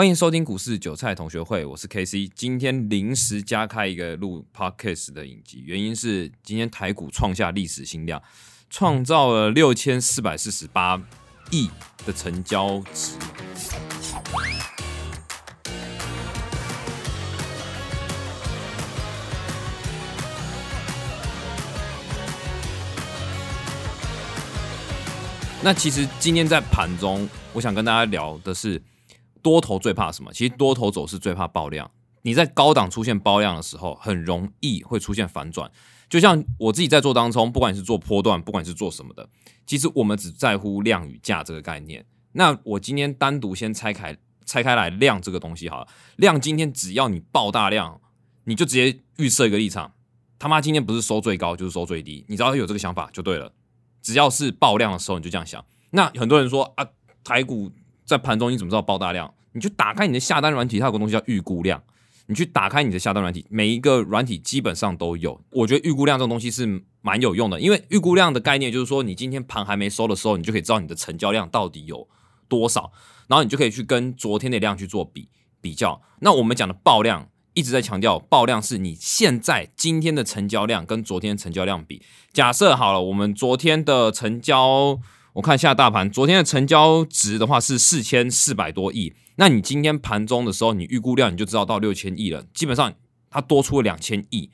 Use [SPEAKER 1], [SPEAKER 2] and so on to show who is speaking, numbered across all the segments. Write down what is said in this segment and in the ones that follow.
[SPEAKER 1] 欢迎收听股市韭菜同学会，我是 K C。今天临时加开一个录 Podcast 的影集，原因是今天台股创下历史新量，创造了六千四百四十八亿的成交值。那其实今天在盘中，我想跟大家聊的是。多头最怕什么？其实多头走势最怕爆量。你在高档出现爆量的时候，很容易会出现反转。就像我自己在做当中，不管是做波段，不管是做什么的，其实我们只在乎量与价这个概念。那我今天单独先拆开拆开来量这个东西好了。量今天只要你爆大量，你就直接预设一个立场，他妈今天不是收最高就是收最低，你只要有这个想法就对了。只要是爆量的时候，你就这样想。那很多人说啊，台股。在盘中你怎么知道爆大量？你去打开你的下单软体，它有个东西叫预估量。你去打开你的下单软体，每一个软体基本上都有。我觉得预估量这种东西是蛮有用的，因为预估量的概念就是说，你今天盘还没收的时候，你就可以知道你的成交量到底有多少，然后你就可以去跟昨天的量去做比比较。那我们讲的爆量一直在强调，爆量是你现在今天的成交量跟昨天成交量比。假设好了，我们昨天的成交。我看下大盘，昨天的成交值的话是四千四百多亿。那你今天盘中的时候，你预估量你就知道到六千亿了。基本上它多出了两千亿，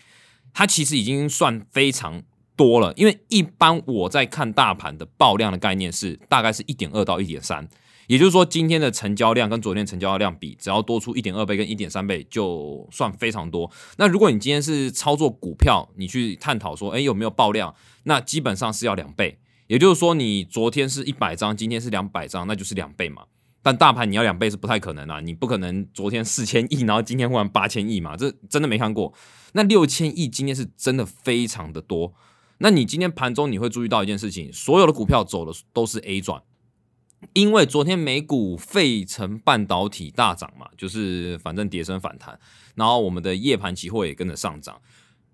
[SPEAKER 1] 它其实已经算非常多了。因为一般我在看大盘的爆量的概念是大概是一点二到一点三，也就是说今天的成交量跟昨天成交量比，只要多出一点二倍跟一点三倍就算非常多。那如果你今天是操作股票，你去探讨说，诶有没有爆量？那基本上是要两倍。也就是说，你昨天是一百张，今天是两百张，那就是两倍嘛。但大盘你要两倍是不太可能啊，你不可能昨天四千亿，然后今天忽然八千亿嘛，这真的没看过。那六千亿今天是真的非常的多。那你今天盘中你会注意到一件事情，所有的股票走的都是 A 转，因为昨天美股费城半导体大涨嘛，就是反正跌升反弹，然后我们的夜盘期货也跟着上涨。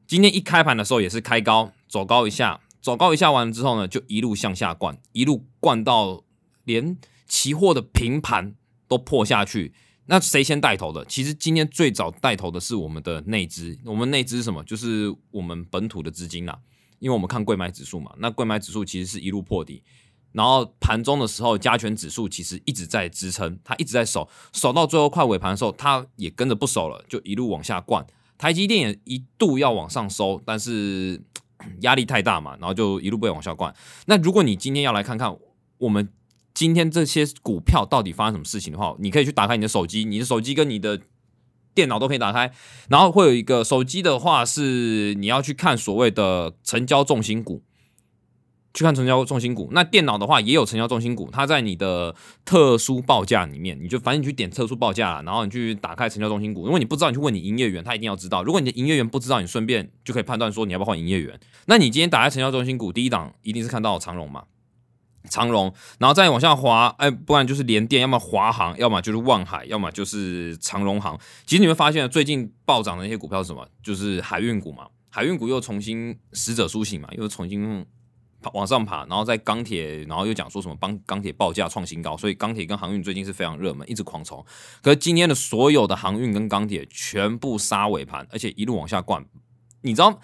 [SPEAKER 1] 今天一开盘的时候也是开高走高一下。走高一下完之后呢，就一路向下灌，一路灌到连期货的平盘都破下去。那谁先带头的？其实今天最早带头的是我们的内资。我们内资什么？就是我们本土的资金啦。因为我们看贵买指数嘛，那贵买指数其实是一路破底，然后盘中的时候加权指数其实一直在支撑，它一直在守，守到最后快尾盘的时候，它也跟着不守了，就一路往下灌。台积电也一度要往上收，但是。压力太大嘛，然后就一路被往下灌。那如果你今天要来看看我们今天这些股票到底发生什么事情的话，你可以去打开你的手机，你的手机跟你的电脑都可以打开，然后会有一个手机的话是你要去看所谓的成交重心股。去看成交重心股，那电脑的话也有成交重心股，它在你的特殊报价里面，你就反正你去点特殊报价，然后你去打开成交重心股。如果你不知道，你去问你营业员，他一定要知道。如果你的营业员不知道，你顺便就可以判断说你要不要换营业员。那你今天打开成交重心股，第一档一定是看到长荣嘛，长荣，然后再往下滑，哎，不然就是联电，要么华航，要么就是万海，要么就是长荣航。其实你会发现，最近暴涨的那些股票是什么？就是海运股嘛，海运股又重新死者苏醒嘛，又重新。往上爬，然后在钢铁，然后又讲说什么帮钢铁报价创新高，所以钢铁跟航运最近是非常热门，一直狂冲。可是今天的所有的航运跟钢铁全部杀尾盘，而且一路往下灌。你知道，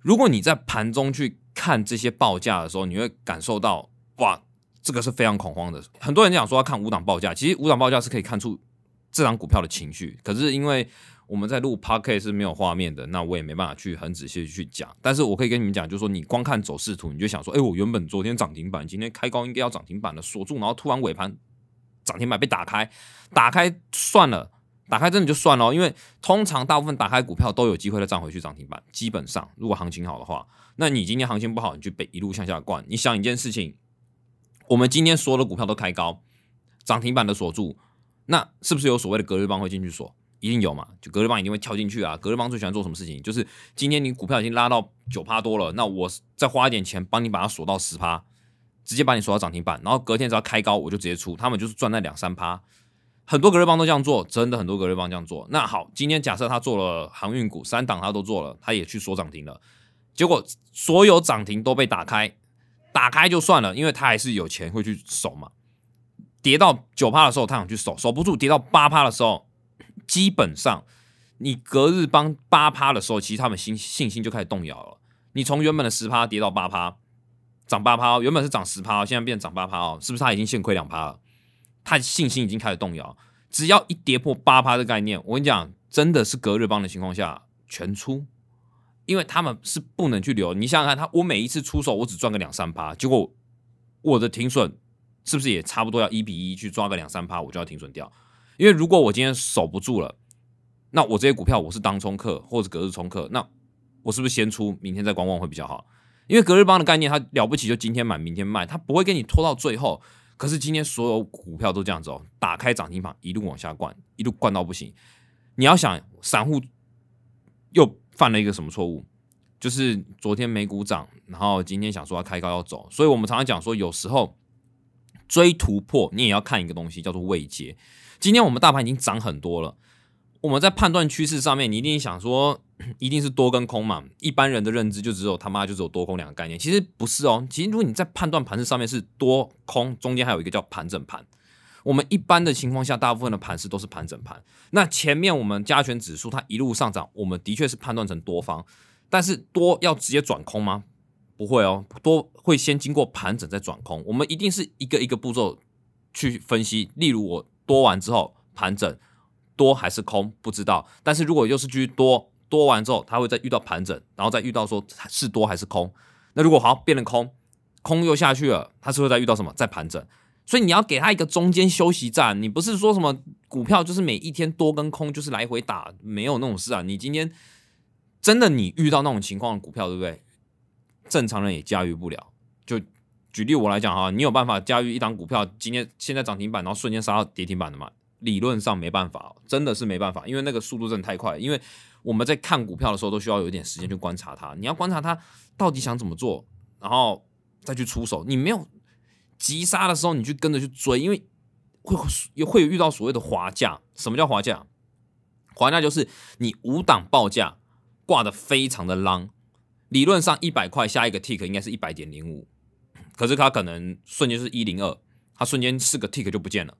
[SPEAKER 1] 如果你在盘中去看这些报价的时候，你会感受到哇，这个是非常恐慌的。很多人讲说要看五档报价，其实五档报价是可以看出这张股票的情绪，可是因为。我们在录 podcast 是没有画面的，那我也没办法去很仔细去讲。但是我可以跟你们讲，就是说你光看走势图，你就想说，哎，我原本昨天涨停板，今天开高应该要涨停板了，锁住，然后突然尾盘涨停板被打开，打开算了，打开真的就算了，因为通常大部分打开股票都有机会再涨回去涨停板。基本上，如果行情好的话，那你今天行情不好，你就被一路向下灌。你想一件事情，我们今天所有的股票都开高，涨停板的锁住，那是不是有所谓的隔日帮会进去锁？一定有嘛？就隔日帮一定会跳进去啊！隔日帮最喜欢做什么事情？就是今天你股票已经拉到九趴多了，那我再花一点钱帮你把它锁到十趴，直接把你锁到涨停板，然后隔天只要开高我就直接出，他们就是赚那两三趴。很多隔日帮都这样做，真的很多隔日帮这样做。那好，今天假设他做了航运股三档，他都做了，他也去锁涨停了，结果所有涨停都被打开，打开就算了，因为他还是有钱会去守嘛。跌到九趴的时候，他想去守，守不住；跌到八趴的时候，基本上你隔日帮八趴的时候，其实他们信信心就开始动摇了。你从原本的十趴跌到八趴，涨八趴，原本是涨十趴，现在变涨八趴哦，是不是他已经现亏两趴了？他信心已经开始动摇。只要一跌破八趴的概念，我跟你讲，真的是隔日帮的情况下全出，因为他们是不能去留。你想想看，他我每一次出手，我只赚个两三趴，结果我的停损是不是也差不多要一比一去抓个两三趴，我就要停损掉？因为如果我今天守不住了，那我这些股票我是当冲客或者隔日冲客，那我是不是先出，明天再观望会比较好？因为隔日帮的概念，它了不起就今天买明天卖，它不会给你拖到最后。可是今天所有股票都这样子哦，打开涨停板一路往下灌，一路灌到不行。你要想散户又犯了一个什么错误？就是昨天美股涨，然后今天想说要开高要走，所以我们常常讲说，有时候追突破你也要看一个东西叫做位阶。今天我们大盘已经涨很多了。我们在判断趋势上面，你一定想说，一定是多跟空嘛？一般人的认知就只有他妈就只有多空两个概念，其实不是哦。其实如果你在判断盘势上面是多空，中间还有一个叫盘整盘。我们一般的情况下，大部分的盘势都是盘整盘。那前面我们加权指数它一路上涨，我们的确是判断成多方，但是多要直接转空吗？不会哦，多会先经过盘整再转空。我们一定是一个一个步骤去分析。例如我多完之后盘整。多还是空不知道，但是如果又是继续多多完之后，它会再遇到盘整，然后再遇到说是多还是空。那如果好变成空，空又下去了，它是会再遇到什么？再盘整。所以你要给它一个中间休息站。你不是说什么股票就是每一天多跟空就是来回打，没有那种事啊。你今天真的你遇到那种情况的股票，对不对？正常人也驾驭不了。就举例我来讲哈，你有办法驾驭一档股票今天现在涨停板，然后瞬间杀到跌停板的吗？理论上没办法，真的是没办法，因为那个速度真的太快。因为我们在看股票的时候，都需要有一点时间去观察它。你要观察它到底想怎么做，然后再去出手。你没有急杀的时候，你去跟着去追，因为会会有遇到所谓的滑价。什么叫滑价？滑价就是你五档报价挂的非常的浪。理论上一百块下一个 tick 应该是一百点零五，可是它可能瞬间是一零二，它瞬间四个 tick 就不见了。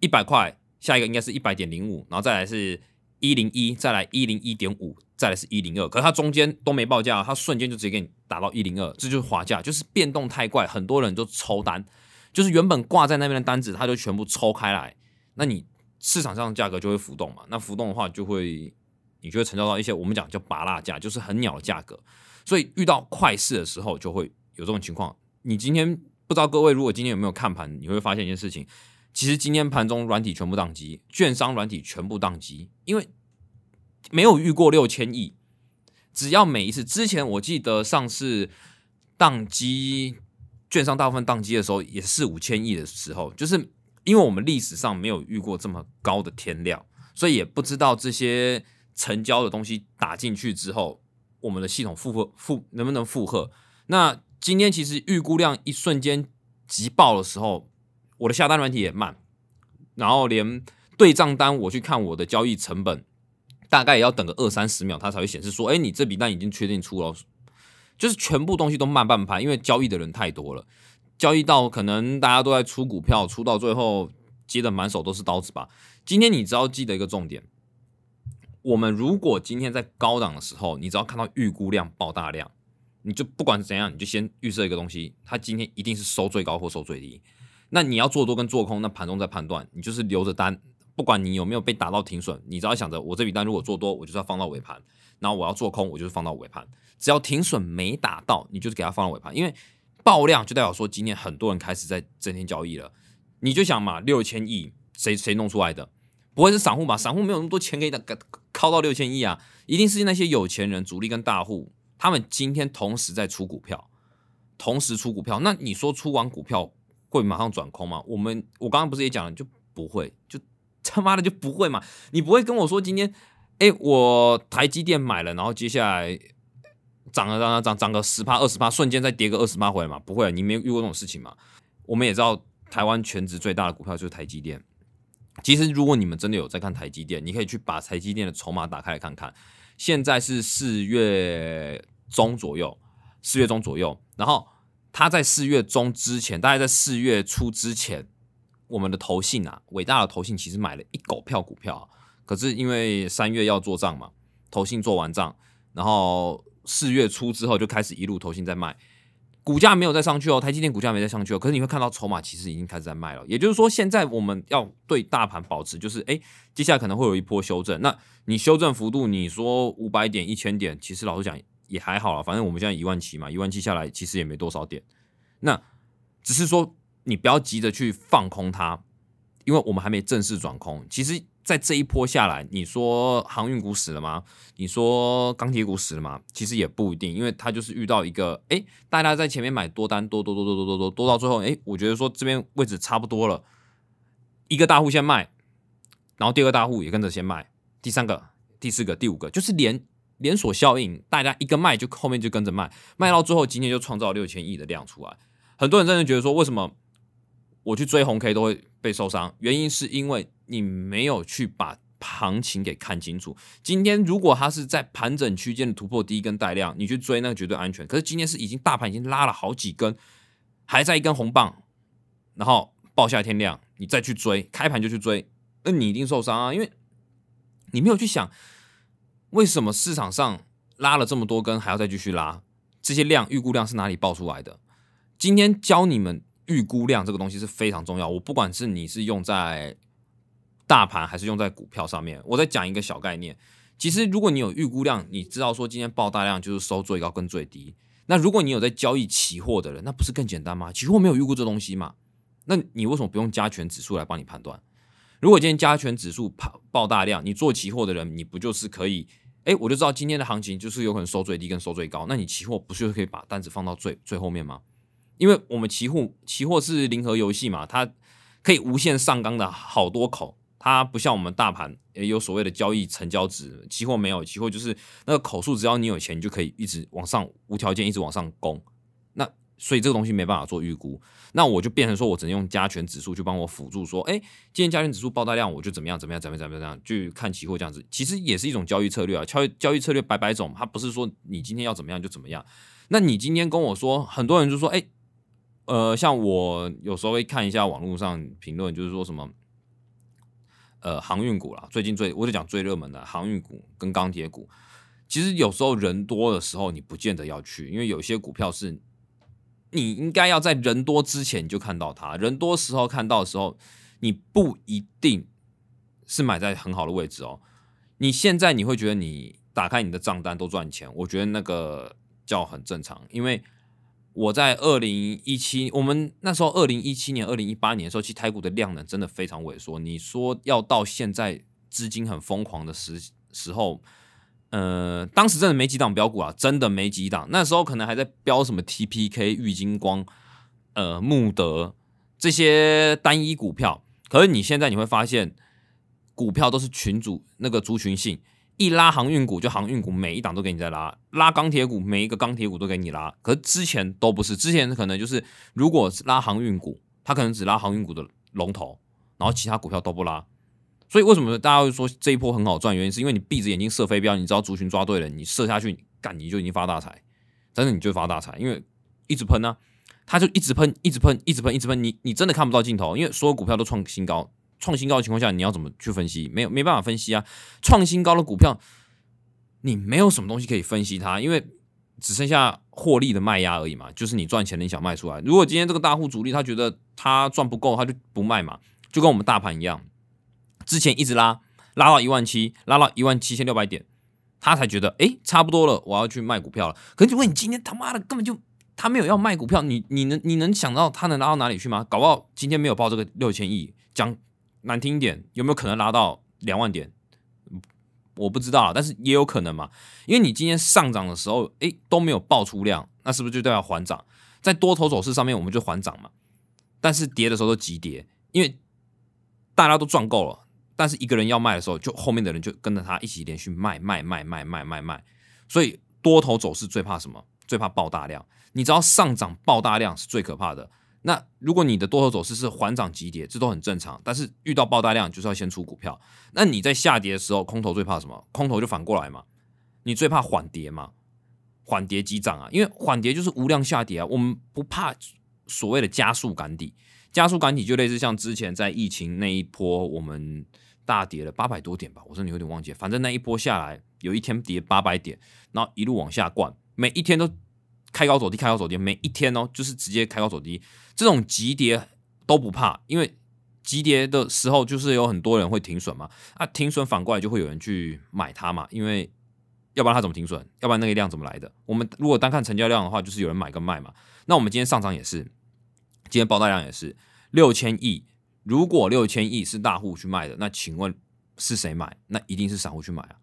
[SPEAKER 1] 一百块，下一个应该是一百点零五，然后再来是一零一，再来一零一点五，再来是一零二。可是它中间都没报价，它瞬间就直接给你打到一零二，这就是滑价，就是变动太快，很多人就抽单，就是原本挂在那边的单子，它就全部抽开来，那你市场上价格就会浮动嘛？那浮动的话，就会你就会成交到一些我们讲叫拔蜡价，就是很鸟的价格。所以遇到快市的时候，就会有这种情况。你今天不知道各位如果今天有没有看盘，你会发现一件事情。其实今天盘中软体全部宕机，券商软体全部宕机，因为没有遇过六千亿。只要每一次之前，我记得上次宕机，券商大部分宕机的时候也是五千亿的时候，就是因为我们历史上没有遇过这么高的天量，所以也不知道这些成交的东西打进去之后，我们的系统负荷负能不能负荷。那今天其实预估量一瞬间急爆的时候。我的下单软体也慢，然后连对账单我去看我的交易成本，大概也要等个二三十秒，它才会显示说，哎，你这笔单已经确定出了，就是全部东西都慢半拍，因为交易的人太多了，交易到可能大家都在出股票，出到最后接的满手都是刀子吧。今天你只要记得一个重点，我们如果今天在高档的时候，你只要看到预估量爆大量，你就不管怎样，你就先预设一个东西，它今天一定是收最高或收最低。那你要做多跟做空，那盘中在判断，你就是留着单，不管你有没有被打到停损，你只要想着我这笔单如果做多，我就是要放到尾盘；然后我要做空，我就是放到尾盘。只要停损没打到，你就是给它放到尾盘，因为爆量就代表说今天很多人开始在增添交易了。你就想嘛，六千亿谁谁弄出来的？不会是散户吧？散户没有那么多钱可以靠到六千亿啊，一定是那些有钱人、主力跟大户，他们今天同时在出股票，同时出股票。那你说出完股票？会马上转空吗？我们我刚刚不是也讲了，就不会，就他妈的就不会嘛！你不会跟我说今天，哎，我台积电买了，然后接下来涨了，涨了，涨涨个十趴、二十趴，瞬间再跌个二十趴回来嘛？不会，你没有遇过这种事情嘛？我们也知道，台湾全值最大的股票就是台积电。其实，如果你们真的有在看台积电，你可以去把台积电的筹码打开来看看。现在是四月中左右，四月中左右，然后。他在四月中之前，大概在四月初之前，我们的投信啊，伟大的投信其实买了一狗票股票，可是因为三月要做账嘛，投信做完账，然后四月初之后就开始一路投信在卖，股价没有再上去哦，台积电股价没再上去哦，可是你会看到筹码其实已经开始在卖了，也就是说现在我们要对大盘保持就是，哎，接下来可能会有一波修正，那你修正幅度，你说五百点、一千点，其实老实讲也还好了，反正我们现在一万七嘛，一万七下来其实也没多少点，那只是说。你不要急着去放空它，因为我们还没正式转空。其实，在这一波下来，你说航运股死了吗？你说钢铁股死了吗？其实也不一定，因为它就是遇到一个，哎，大家在前面买多单，多多多多多多多多到最后，哎，我觉得说这边位置差不多了，一个大户先卖，然后第二个大户也跟着先卖，第三个、第四个、第五个，就是连连锁效应，大家一个卖就后面就跟着卖，卖到最后，今天就创造六千亿的量出来。很多人真的觉得说，为什么？我去追红 K 都会被受伤，原因是因为你没有去把行情给看清楚。今天如果它是在盘整区间的突破第一根带量，你去追那个绝对安全。可是今天是已经大盘已经拉了好几根，还在一根红棒，然后爆下天亮，你再去追，开盘就去追，那你一定受伤啊！因为你没有去想为什么市场上拉了这么多根还要再继续拉，这些量预估量是哪里爆出来的？今天教你们。预估量这个东西是非常重要。我不管是你是用在大盘还是用在股票上面，我再讲一个小概念。其实如果你有预估量，你知道说今天爆大量就是收最高跟最低。那如果你有在交易期货的人，那不是更简单吗？期货没有预估这东西嘛？那你为什么不用加权指数来帮你判断？如果今天加权指数爆爆大量，你做期货的人，你不就是可以？哎，我就知道今天的行情就是有可能收最低跟收最高。那你期货不是就可以把单子放到最最后面吗？因为我们期货期货是零和游戏嘛，它可以无限上纲的好多口，它不像我们大盘也有所谓的交易成交值，期货没有，期货就是那个口数，只要你有钱，你就可以一直往上无条件一直往上攻。那所以这个东西没办法做预估，那我就变成说我只能用加权指数去帮我辅助，说，哎，今天加权指数爆大量，我就怎么样怎么样怎么样怎么样去看期货这样子，其实也是一种交易策略啊，交易交易策略百百种，它不是说你今天要怎么样就怎么样。那你今天跟我说，很多人就说，哎。呃，像我有时候会看一下网络上评论，就是说什么，呃，航运股啦，最近最我就讲最热门的航运股跟钢铁股。其实有时候人多的时候，你不见得要去，因为有些股票是你应该要在人多之前就看到它，人多时候看到的时候，你不一定是买在很好的位置哦。你现在你会觉得你打开你的账单都赚钱，我觉得那个叫很正常，因为。我在二零一七，我们那时候二零一七年、二零一八年的时候，其实台股的量能真的非常萎缩。你说要到现在资金很疯狂的时时候，呃，当时真的没几档标股啊，真的没几档。那时候可能还在标什么 TPK、玉金光、呃、穆德这些单一股票。可是你现在你会发现，股票都是群主那个族群性。一拉航运股就航运股，每一档都给你在拉；拉钢铁股，每一个钢铁股都给你拉。可是之前都不是，之前可能就是如果拉航运股，他可能只拉航运股的龙头，然后其他股票都不拉。所以为什么大家会说这一波很好赚？原因是因为你闭着眼睛射飞镖，你知道族群抓对了，你射下去，干你就已经发大财，真的你就发大财，因为一直喷呢，他就一直喷，一直喷，一直喷，一直喷，你你真的看不到尽头，因为所有股票都创新高。创新高的情况下，你要怎么去分析？没有没办法分析啊！创新高的股票，你没有什么东西可以分析它，因为只剩下获利的卖压而已嘛。就是你赚钱，你想卖出来。如果今天这个大户主力他觉得他赚不够，他就不卖嘛。就跟我们大盘一样，之前一直拉，拉到一万七，拉到一万七千六百点，他才觉得哎，差不多了，我要去卖股票了。可是如果你今天他妈的根本就他没有要卖股票，你你能你能想到他能拉到哪里去吗？搞不好今天没有报这个六千亿，讲。难听一点，有没有可能拉到两万点？我不知道，但是也有可能嘛。因为你今天上涨的时候，诶都没有爆出量，那是不是就代表缓涨？在多头走势上面，我们就缓涨嘛。但是跌的时候都急跌，因为大家都赚够了。但是一个人要卖的时候，就后面的人就跟着他一起连续卖卖卖卖卖卖卖。所以多头走势最怕什么？最怕爆大量。你知道上涨爆大量是最可怕的。那如果你的多头走势是缓涨急跌，这都很正常。但是遇到爆大量，就是要先出股票。那你在下跌的时候，空头最怕什么？空头就反过来嘛。你最怕缓跌嘛？缓跌急涨啊，因为缓跌就是无量下跌啊。我们不怕所谓的加速赶底，加速赶底就类似像之前在疫情那一波，我们大跌了八百多点吧，我说你有点忘记，反正那一波下来，有一天跌八百点，然后一路往下灌，每一天都开高走低，开高走低，每一天哦，就是直接开高走低，这种急跌都不怕，因为急跌的时候就是有很多人会停损嘛，啊，停损反过来就会有人去买它嘛，因为要不然它怎么停损？要不然那个量怎么来的？我们如果单看成交量的话，就是有人买跟卖嘛。那我们今天上涨也是。今天爆大量也是六千亿，如果六千亿是大户去卖的，那请问是谁买？那一定是散户去买啊。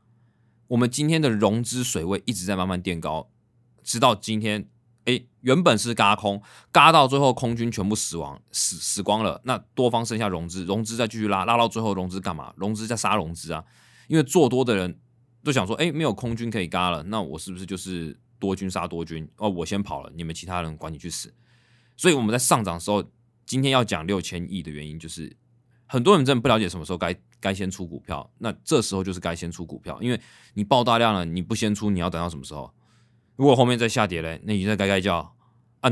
[SPEAKER 1] 我们今天的融资水位一直在慢慢垫高，直到今天，哎，原本是嘎空，嘎到最后空军全部死亡，死死光了，那多方剩下融资，融资再继续拉，拉到最后融资干嘛？融资在杀融资啊，因为做多的人都想说，哎，没有空军可以嘎了，那我是不是就是多军杀多军？哦，我先跑了，你们其他人管你去死。所以我们在上涨的时候，今天要讲六千亿的原因，就是很多人真的不了解什么时候该该先出股票，那这时候就是该先出股票，因为你爆大量了，你不先出，你要等到什么时候？如果后面再下跌嘞，那你在该该叫啊？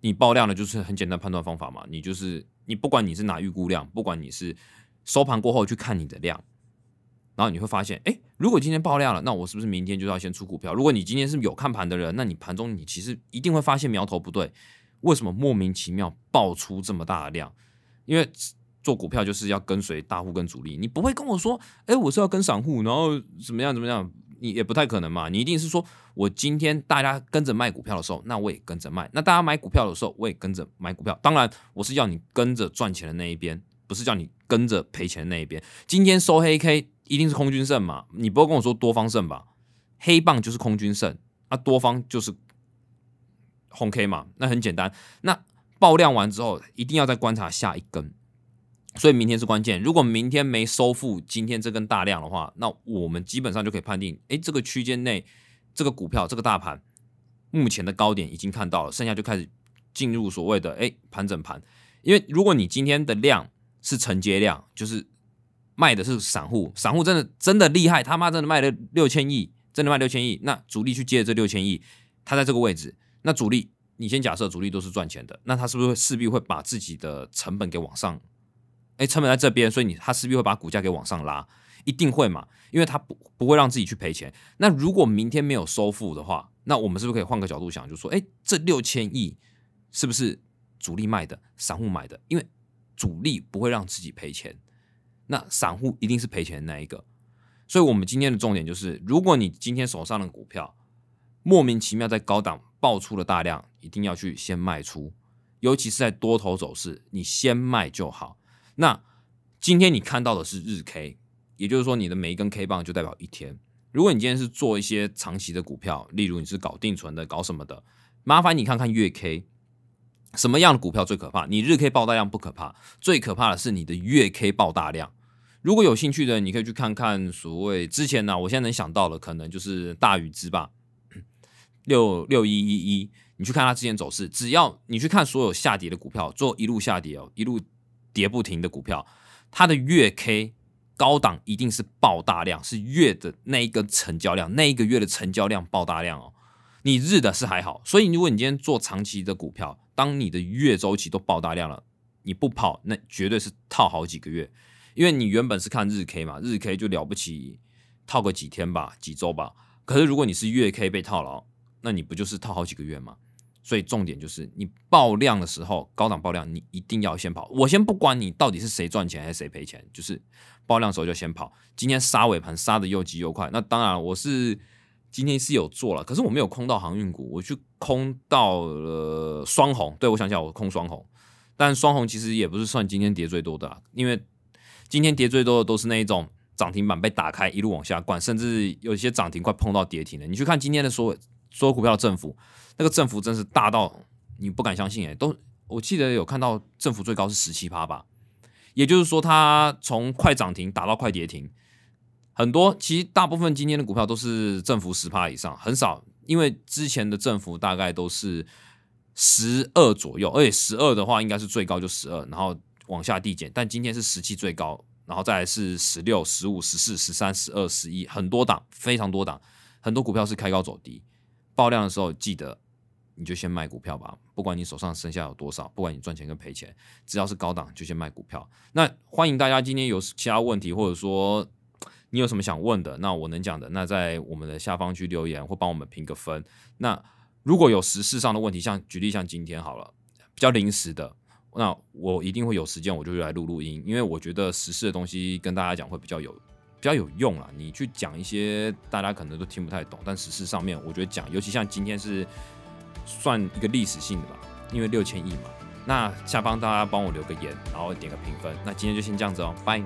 [SPEAKER 1] 你爆量了，就是很简单判断方法嘛，你就是你不管你是拿预估量，不管你是收盘过后去看你的量，然后你会发现，哎，如果今天爆量了，那我是不是明天就要先出股票？如果你今天是有看盘的人，那你盘中你其实一定会发现苗头不对。为什么莫名其妙爆出这么大的量？因为做股票就是要跟随大户跟主力，你不会跟我说，哎，我是要跟散户，然后怎么样怎么样，你也不太可能嘛。你一定是说我今天大家跟着卖股票的时候，那我也跟着卖；那大家买股票的时候，我也跟着买股票。当然，我是要你跟着赚钱的那一边，不是叫你跟着赔钱的那一边。今天收黑 K 一定是空军胜嘛？你不会跟我说多方胜吧？黑棒就是空军胜，啊多方就是。红 K 嘛，那很简单。那爆量完之后，一定要再观察下一根。所以明天是关键。如果明天没收复今天这根大量的话，那我们基本上就可以判定，哎，这个区间内这个股票这个大盘目前的高点已经看到了，剩下就开始进入所谓的哎盘整盘。因为如果你今天的量是承接量，就是卖的是散户，散户真的真的厉害，他妈真的卖了六千亿，真的卖六千亿，那主力去接这六千亿，他在这个位置。那主力，你先假设主力都是赚钱的，那他是不是势必会把自己的成本给往上？哎，成本在这边，所以你他势必会把股价给往上拉，一定会嘛？因为他不不会让自己去赔钱。那如果明天没有收复的话，那我们是不是可以换个角度想，就说，哎，这六千亿是不是主力卖的，散户买的？因为主力不会让自己赔钱，那散户一定是赔钱的那一个。所以，我们今天的重点就是，如果你今天手上的股票莫名其妙在高档。爆出了大量，一定要去先卖出，尤其是在多头走势，你先卖就好。那今天你看到的是日 K，也就是说你的每一根 K 棒就代表一天。如果你今天是做一些长期的股票，例如你是搞定存的、搞什么的，麻烦你看看月 K，什么样的股票最可怕？你日 K 爆大量不可怕，最可怕的是你的月 K 爆大量。如果有兴趣的，你可以去看看所谓之前呢，我现在能想到的可能就是大禹之吧。六六一一一，你去看它之前走势，只要你去看所有下跌的股票，做一路下跌哦，一路跌不停的股票，它的月 K 高档一定是爆大量，是月的那一个成交量，那一个月的成交量爆大量哦。你日的是还好，所以如果你今天做长期的股票，当你的月周期都爆大量了，你不跑，那绝对是套好几个月，因为你原本是看日 K 嘛，日 K 就了不起，套个几天吧，几周吧。可是如果你是月 K 被套牢，那你不就是套好几个月吗？所以重点就是你爆量的时候，高档爆量，你一定要先跑。我先不管你到底是谁赚钱还是谁赔钱，就是爆量的时候就先跑。今天杀尾盘杀的又急又快，那当然我是今天是有做了，可是我没有空到航运股，我去空到了双红。对我想起来，我空双红，但双红其实也不是算今天跌最多的，因为今天跌最多的都是那一种涨停板被打开一路往下灌，甚至有些涨停快碰到跌停的。你去看今天的所有。所有股票的振幅，那个振幅真是大到你不敢相信哎！都我记得有看到振幅最高是十七趴吧，也就是说它从快涨停打到快跌停，很多其实大部分今天的股票都是振幅十趴以上，很少，因为之前的振幅大概都是十二左右，而且十二的话应该是最高就十二，然后往下递减，但今天是十七最高，然后再来是十六、十五、十四、十三、十二、十一，很多档，非常多档，很多股票是开高走低。爆量的时候，记得你就先卖股票吧，不管你手上剩下有多少，不管你赚钱跟赔钱，只要是高档就先卖股票。那欢迎大家今天有其他问题，或者说你有什么想问的，那我能讲的，那在我们的下方去留言或帮我们评个分。那如果有时事上的问题，像举例像今天好了，比较临时的，那我一定会有时间，我就来录录音，因为我觉得时事的东西跟大家讲会比较有。比较有用啦！你去讲一些大家可能都听不太懂，但实事上面我觉得讲，尤其像今天是算一个历史性的吧，因为六千亿嘛。那下方大家帮我留个言，然后点个评分。那今天就先这样子哦，拜。